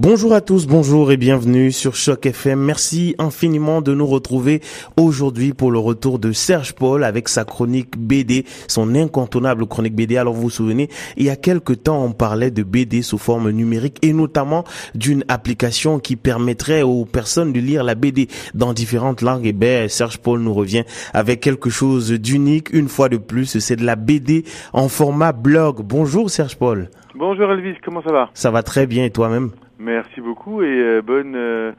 Bonjour à tous, bonjour et bienvenue sur Choc FM. Merci infiniment de nous retrouver aujourd'hui pour le retour de Serge Paul avec sa chronique BD, son incontournable chronique BD. Alors vous vous souvenez, il y a quelques temps, on parlait de BD sous forme numérique et notamment d'une application qui permettrait aux personnes de lire la BD dans différentes langues. Et ben, Serge Paul nous revient avec quelque chose d'unique. Une fois de plus, c'est de la BD en format blog. Bonjour Serge Paul. Bonjour Elvis, comment ça va? Ça va très bien et toi-même? Merci beaucoup et euh, bonne, euh,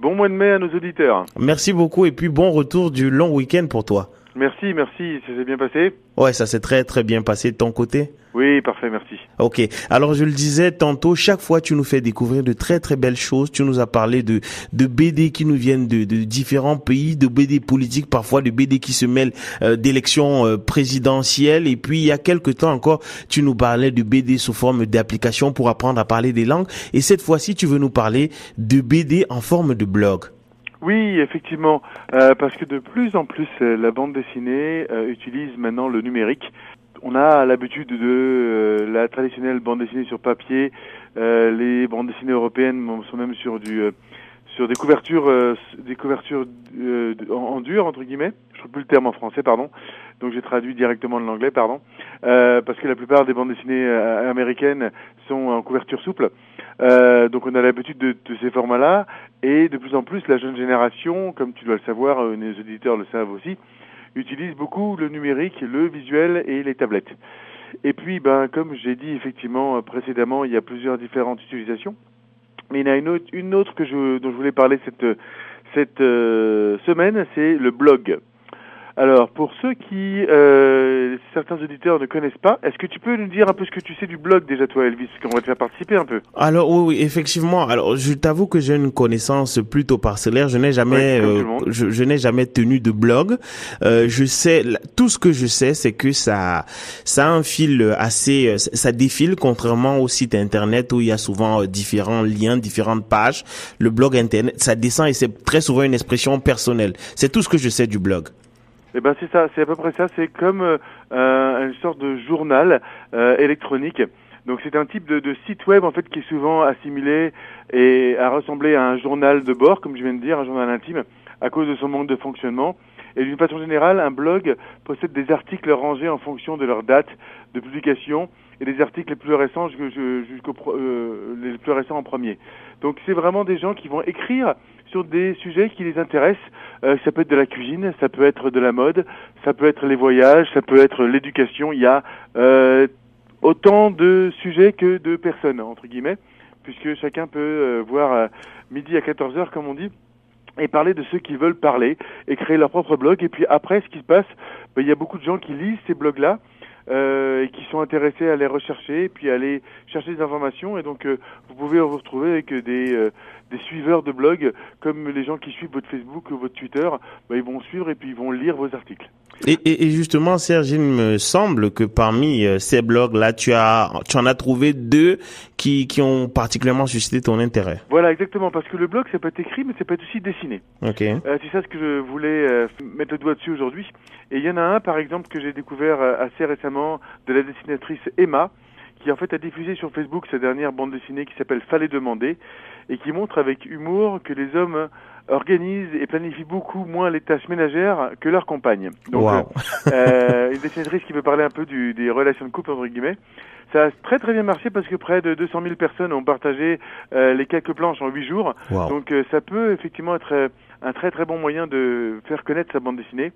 bon mois de mai à nos auditeurs. Merci beaucoup et puis bon retour du long week-end pour toi. Merci, merci, ça s'est bien passé Ouais, ça s'est très très bien passé de ton côté Oui, parfait, merci. Ok, alors je le disais tantôt, chaque fois tu nous fais découvrir de très très belles choses. Tu nous as parlé de, de BD qui nous viennent de, de différents pays, de BD politiques, parfois de BD qui se mêlent euh, d'élections euh, présidentielles. Et puis il y a quelques temps encore, tu nous parlais de BD sous forme d'application pour apprendre à parler des langues. Et cette fois-ci, tu veux nous parler de BD en forme de blog. Oui, effectivement, euh, parce que de plus en plus, euh, la bande dessinée euh, utilise maintenant le numérique. On a l'habitude de euh, la traditionnelle bande dessinée sur papier. Euh, les bandes dessinées européennes sont même sur du sur des couvertures des couvertures en, en, dur entre guillemets. Je trouve plus le terme en français, pardon. Donc j'ai traduit directement de l'anglais, pardon, parce que la plupart des bandes dessinées américaines sont en couverture souple. Euh, donc on a l'habitude de, de, ces formats-là, et de plus en plus la jeune génération, comme tu dois le savoir, euh, les auditeurs le savent aussi, utilise beaucoup le numérique, le visuel et les tablettes. Et puis, ben, comme j'ai dit effectivement euh, précédemment, il y a plusieurs différentes utilisations. Mais il y en a une autre, une autre que je, dont je voulais parler cette, cette euh, semaine, c'est le blog. Alors, pour ceux qui, euh, certains auditeurs ne connaissent pas, est-ce que tu peux nous dire un peu ce que tu sais du blog déjà, toi, Elvis, qu'on va te faire participer un peu Alors, oui, oui effectivement. Alors, je t'avoue que j'ai une connaissance plutôt parcellaire. Je n'ai jamais, euh, je, je n'ai jamais tenu de blog. Euh, je sais, tout ce que je sais, c'est que ça, ça a un fil assez, euh, ça défile, contrairement au site internet où il y a souvent euh, différents liens, différentes pages. Le blog internet, ça descend et c'est très souvent une expression personnelle. C'est tout ce que je sais du blog. Eh ben c'est ça, c'est à peu près ça. C'est comme euh, une sorte de journal euh, électronique. Donc c'est un type de, de, site web en fait qui est souvent assimilé et à ressembler à un journal de bord, comme je viens de dire, un journal intime, à cause de son manque de fonctionnement. Et d'une façon générale, un blog possède des articles rangés en fonction de leur date de publication et des articles les plus récents jusqu'au euh, les plus récents en premier. Donc c'est vraiment des gens qui vont écrire sur des sujets qui les intéressent. Euh, ça peut être de la cuisine, ça peut être de la mode, ça peut être les voyages, ça peut être l'éducation. Il y a euh, autant de sujets que de personnes, entre guillemets, puisque chacun peut euh, voir midi à 14 heures, comme on dit, et parler de ceux qui veulent parler, et créer leur propre blog. Et puis après, ce qui se passe, ben, il y a beaucoup de gens qui lisent ces blogs-là, euh, et qui sont intéressés à les rechercher, et puis à aller chercher des informations. Et donc, euh, vous pouvez vous retrouver avec des, euh, des suiveurs de blogs, comme les gens qui suivent votre Facebook ou votre Twitter, bah, ils vont suivre et puis ils vont lire vos articles. Et, et, et justement, Serge, il me semble que parmi ces blogs-là, tu as, tu en as trouvé deux qui, qui ont particulièrement suscité ton intérêt. Voilà, exactement, parce que le blog, ça peut être écrit, mais ça peut être aussi dessiné. Ok. C'est ça ce que je voulais mettre le doigt dessus aujourd'hui. Et il y en a un, par exemple, que j'ai découvert assez récemment de la dessinatrice Emma, qui en fait a diffusé sur Facebook sa dernière bande dessinée qui s'appelle Fallait demander, et qui montre avec humour que les hommes organisent et planifient beaucoup moins les tâches ménagères que leurs compagnes. Donc, wow. euh, une dessinatrice qui veut parler un peu du, des relations de couple, entre guillemets. Ça a très très bien marché parce que près de 200 000 personnes ont partagé euh, les quelques planches en 8 jours. Wow. Donc euh, ça peut effectivement être un très très bon moyen de faire connaître sa bande dessinée.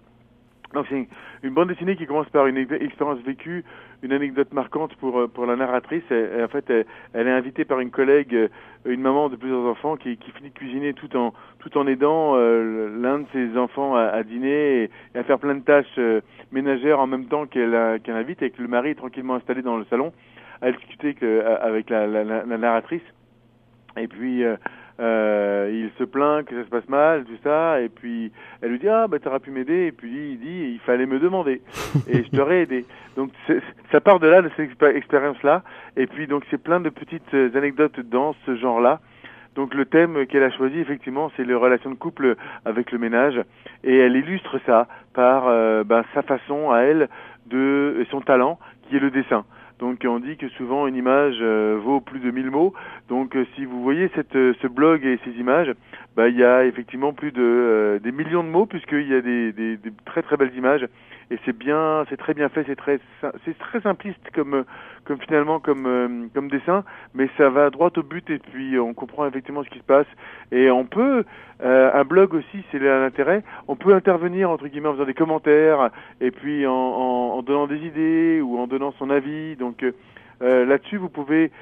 Donc c'est une, bande dessinée qui commence par une expérience vécue, une anecdote marquante pour pour la narratrice. Et, en fait, elle, elle, est invitée par une collègue, une maman de plusieurs enfants, qui, qui finit de cuisiner tout en tout en aidant euh, l'un de ses enfants à, à dîner et, à faire plein de tâches euh, ménagères en même temps qu'elle qu'elle invite, et que le mari est tranquillement installé dans le salon à discuter avec la, la, la, narratrice. Et puis euh, euh, il se plaint que ça se passe mal, tout ça, et puis elle lui dit ah bah t'aurais pu m'aider, et puis il dit il fallait me demander, et je t'aurais aidé. Donc ça part de là de cette expérience là, et puis donc c'est plein de petites anecdotes dans ce genre là. Donc le thème qu'elle a choisi effectivement c'est les relations de couple avec le ménage, et elle illustre ça par euh, bah, sa façon à elle de son talent qui est le dessin. Donc on dit que souvent une image vaut plus de 1000 mots. Donc si vous voyez cette, ce blog et ces images, bah, il y a effectivement plus de des millions de mots puisqu'il y a des, des, des, très très belles images. Et c'est bien, c'est très bien fait, c'est très c'est très simpliste comme comme finalement comme comme dessin, mais ça va droit au but et puis on comprend effectivement ce qui se passe. Et on peut un blog aussi c'est l'intérêt, on peut intervenir entre guillemets en faisant des commentaires et puis en, en, en donnant des idées ou en donnant son avis. Donc euh, là-dessus, vous pouvez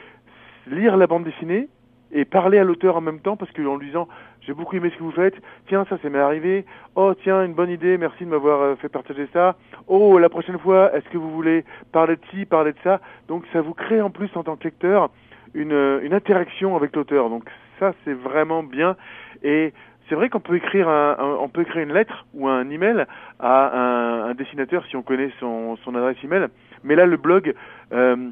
lire la bande dessinée et parler à l'auteur en même temps parce que en lui disant j'ai beaucoup aimé ce que vous faites, tiens ça c'est m'est arrivé, oh tiens une bonne idée, merci de m'avoir euh, fait partager ça, oh la prochaine fois est-ce que vous voulez parler de ci, parler de ça, donc ça vous crée en plus en tant que lecteur une, une interaction avec l'auteur, donc ça c'est vraiment bien. Et c'est vrai qu'on peut écrire un, on peut écrire une lettre ou un email à un, un dessinateur si on connaît son, son, adresse email. Mais là, le blog, euh,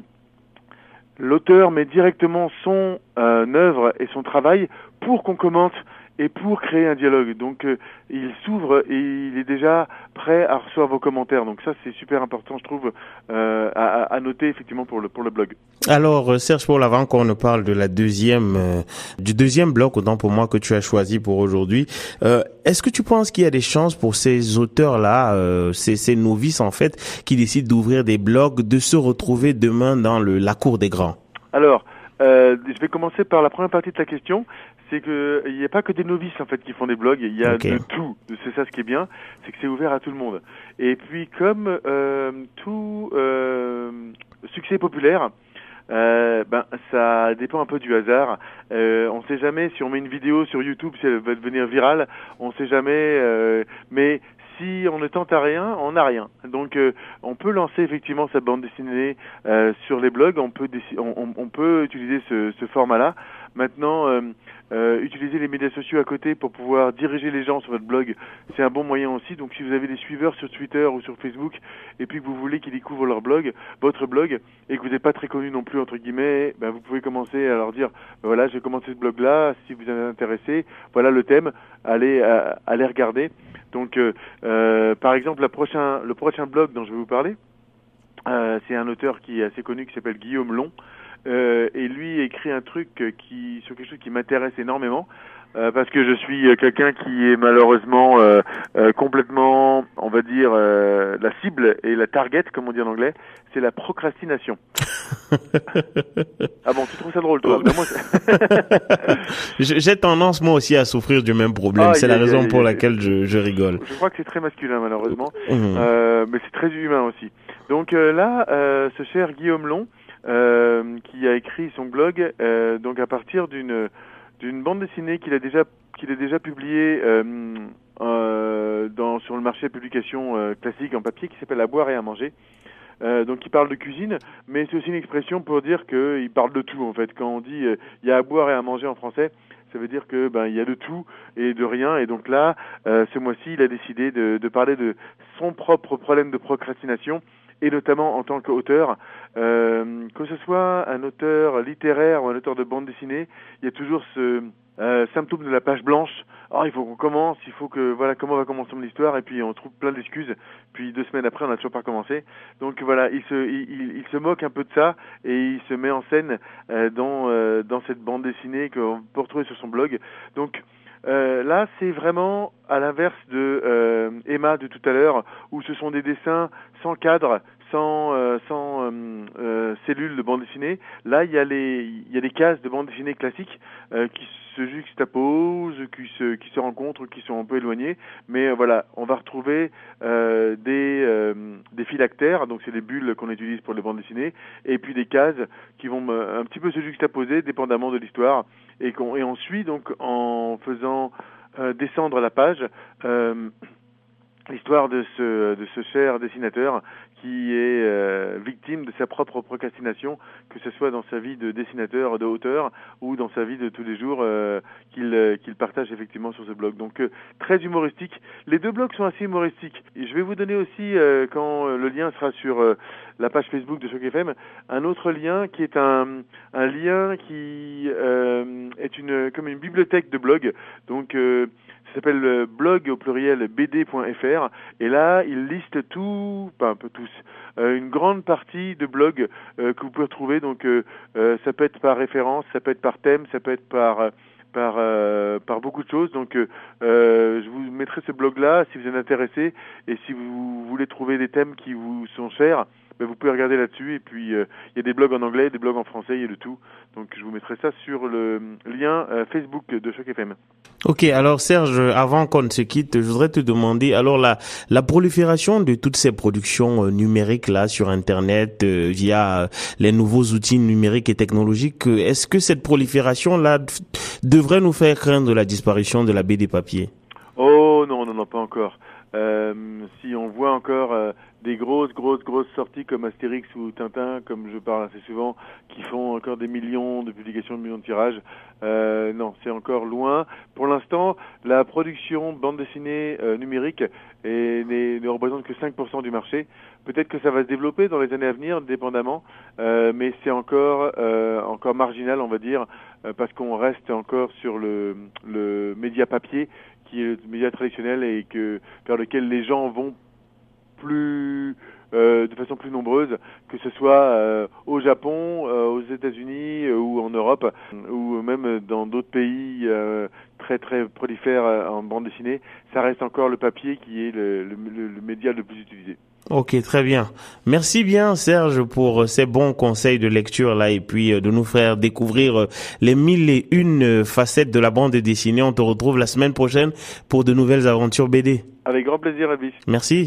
l'auteur met directement son euh, œuvre et son travail pour qu'on commente et pour créer un dialogue. Donc euh, il s'ouvre et il est déjà prêt à recevoir vos commentaires. Donc ça c'est super important je trouve euh, à, à, noter effectivement pour le pour le blog. Alors euh, Serge Paul avant qu'on ne parle de la deuxième euh, du deuxième bloc autant pour moi que tu as choisi pour aujourd'hui, euh, est-ce que tu penses qu'il y a des chances pour ces auteurs là, ces, ces novices en fait qui décident d'ouvrir des blogs de se retrouver demain dans le la cour des grands? Alors euh, je vais commencer par la première partie de ta question c'est que il n'y a pas que des novices en fait qui font des blogs, il y a okay. de tout. C'est ça ce qui est bien, c'est que c'est ouvert à tout le monde. Et puis comme euh, tout euh, succès populaire, euh, ben ça dépend un peu du hasard. Euh, on ne sait jamais si on met une vidéo sur YouTube si elle va devenir virale. On ne sait jamais. Euh, mais si on ne tente à rien, on n'a rien. Donc euh, on peut lancer effectivement sa bande dessinée euh, sur les blogs. On peut on, on, peut utiliser ce, format-là. Maintenant, euh, euh, utiliser les médias sociaux à côté pour pouvoir diriger les gens sur votre blog, c'est un bon moyen aussi. Donc si vous avez des suiveurs sur Twitter ou sur Facebook et puis que vous voulez qu'ils découvrent leur blog, votre blog, et que vous n'êtes pas très connu non plus entre guillemets, ben, vous pouvez commencer à leur dire ben voilà j'ai commencé ce blog là, si vous êtes intéressé, voilà le thème, allez euh, allez regarder. Donc euh, euh, par exemple le prochain blog dont je vais vous parler, euh, c'est un auteur qui est assez connu qui s'appelle Guillaume Long. Et lui écrit un truc sur quelque chose qui m'intéresse énormément euh, parce que je suis quelqu'un qui est malheureusement euh, complètement, on va dire, la cible et la target, comme on dit en anglais, c'est la procrastination. ah bon, tu trouves ça drôle, toi? J'ai tendance moi aussi à souffrir du même problème. Ah, c'est la raison pour laquelle je, je, rigole. Je crois que c'est très masculin malheureusement, mmh. mais c'est très humain aussi. Donc là, ce cher Guillaume Long. Euh, qui a écrit son blog euh, donc à partir d'une d'une bande dessinée qu'il a déjà qu'il a déjà publiée euh, euh, dans sur le marché de publication euh, classique en papier qui s'appelle À boire et à manger. donc il parle de cuisine, mais c'est aussi une expression pour dire qu'il parle de tout en fait. Quand on dit il y a à boire et à manger en français, ça veut dire que ben il y a de tout et de rien. Et donc là, ce mois-ci, il a décidé de, de parler de son propre problème de procrastination et notamment en tant qu'auteur, euh, que ce soit un auteur littéraire ou un auteur de bande dessinée, il y a toujours ce euh, symptôme de la page blanche. Oh, il faut qu'on commence, il faut que voilà comment va commencer mon histoire, et puis on trouve plein d'excuses. Puis deux semaines après, on n'a toujours pas commencé. Donc voilà, il se il, il, se moque un peu de ça et il se met en scène euh, dans euh, dans cette bande dessinée qu'on peut retrouver sur son blog. Donc euh, là, c'est vraiment à l'inverse de euh, Emma de tout à l'heure, où ce sont des dessins sans cadre, sans, euh, euh, cellules de bande dessinée. Là, il y a les, il y cases de bande dessinée classiques qui se juxtaposent, qui se, qui se rencontrent, qui sont un peu éloignées. Mais voilà, on va retrouver des, des phylactères, donc c'est des bulles qu'on utilise pour les bandes dessinées, et puis des cases qui vont un petit peu se juxtaposer, dépendamment de l'histoire, et qu'on et on suit donc en faisant descendre la page l'histoire de ce, de ce cher dessinateur qui est euh, victime de sa propre procrastination, que ce soit dans sa vie de dessinateur, de auteur, ou dans sa vie de tous les jours euh, qu'il euh, partage effectivement sur ce blog. Donc euh, très humoristique. Les deux blogs sont assez humoristiques. Et je vais vous donner aussi, quand le lien sera sur la page Facebook de Choc FM, un autre lien qui est un, un lien qui est une comme une bibliothèque de blogs. Donc s'appelle euh, blog au pluriel bd.fr et là il liste tout, pas un peu tous, une grande partie de blogs que vous pouvez retrouver. Donc ça peut être par référence, ça peut être par thème, ça peut être par par, par beaucoup de choses. Donc, je vous mettrai ce blog-là si vous êtes intéressé et si vous voulez trouver des thèmes qui vous sont chers. Ben, vous pouvez regarder là-dessus. Et puis, euh, il y a des blogs en anglais, des blogs en français, il y a de tout. Donc, je vous mettrai ça sur le lien euh, Facebook de Choc FM. Ok, alors Serge, avant qu'on ne se quitte, je voudrais te demander, alors la, la prolifération de toutes ces productions euh, numériques là sur Internet, via les nouveaux outils numériques et technologiques, est-ce que cette prolifération là devrait nous faire craindre la disparition de la BD papier Oh non, non, non, pas encore. Euh, si on voit encore euh, des grosses, grosses, grosses sorties comme Astérix ou Tintin, comme je parle assez souvent, qui font encore des millions de publications, des millions de tirages, euh, non, c'est encore loin. Pour l'instant, la production bande dessinée numérique ne représente que 5% du marché. Peut-être que ça va se développer dans les années à venir, dépendamment, mais c'est encore, encore marginal, on va dire, parce qu'on reste encore sur le, le média papier qui est le média traditionnel et que vers lequel les gens vont plus euh, de façon plus nombreuse, que ce soit euh, au Japon, euh, aux États-Unis ou en Europe, ou même dans d'autres pays très très prolifères en bande dessinée, ça reste encore le papier qui est le, le, le média le plus utilisé. Ok, très bien. Merci bien Serge pour ces bons conseils de lecture là et puis de nous faire découvrir les mille et une facettes de la bande dessinée. On te retrouve la semaine prochaine pour de nouvelles aventures BD. Avec grand plaisir, Elvis. Merci.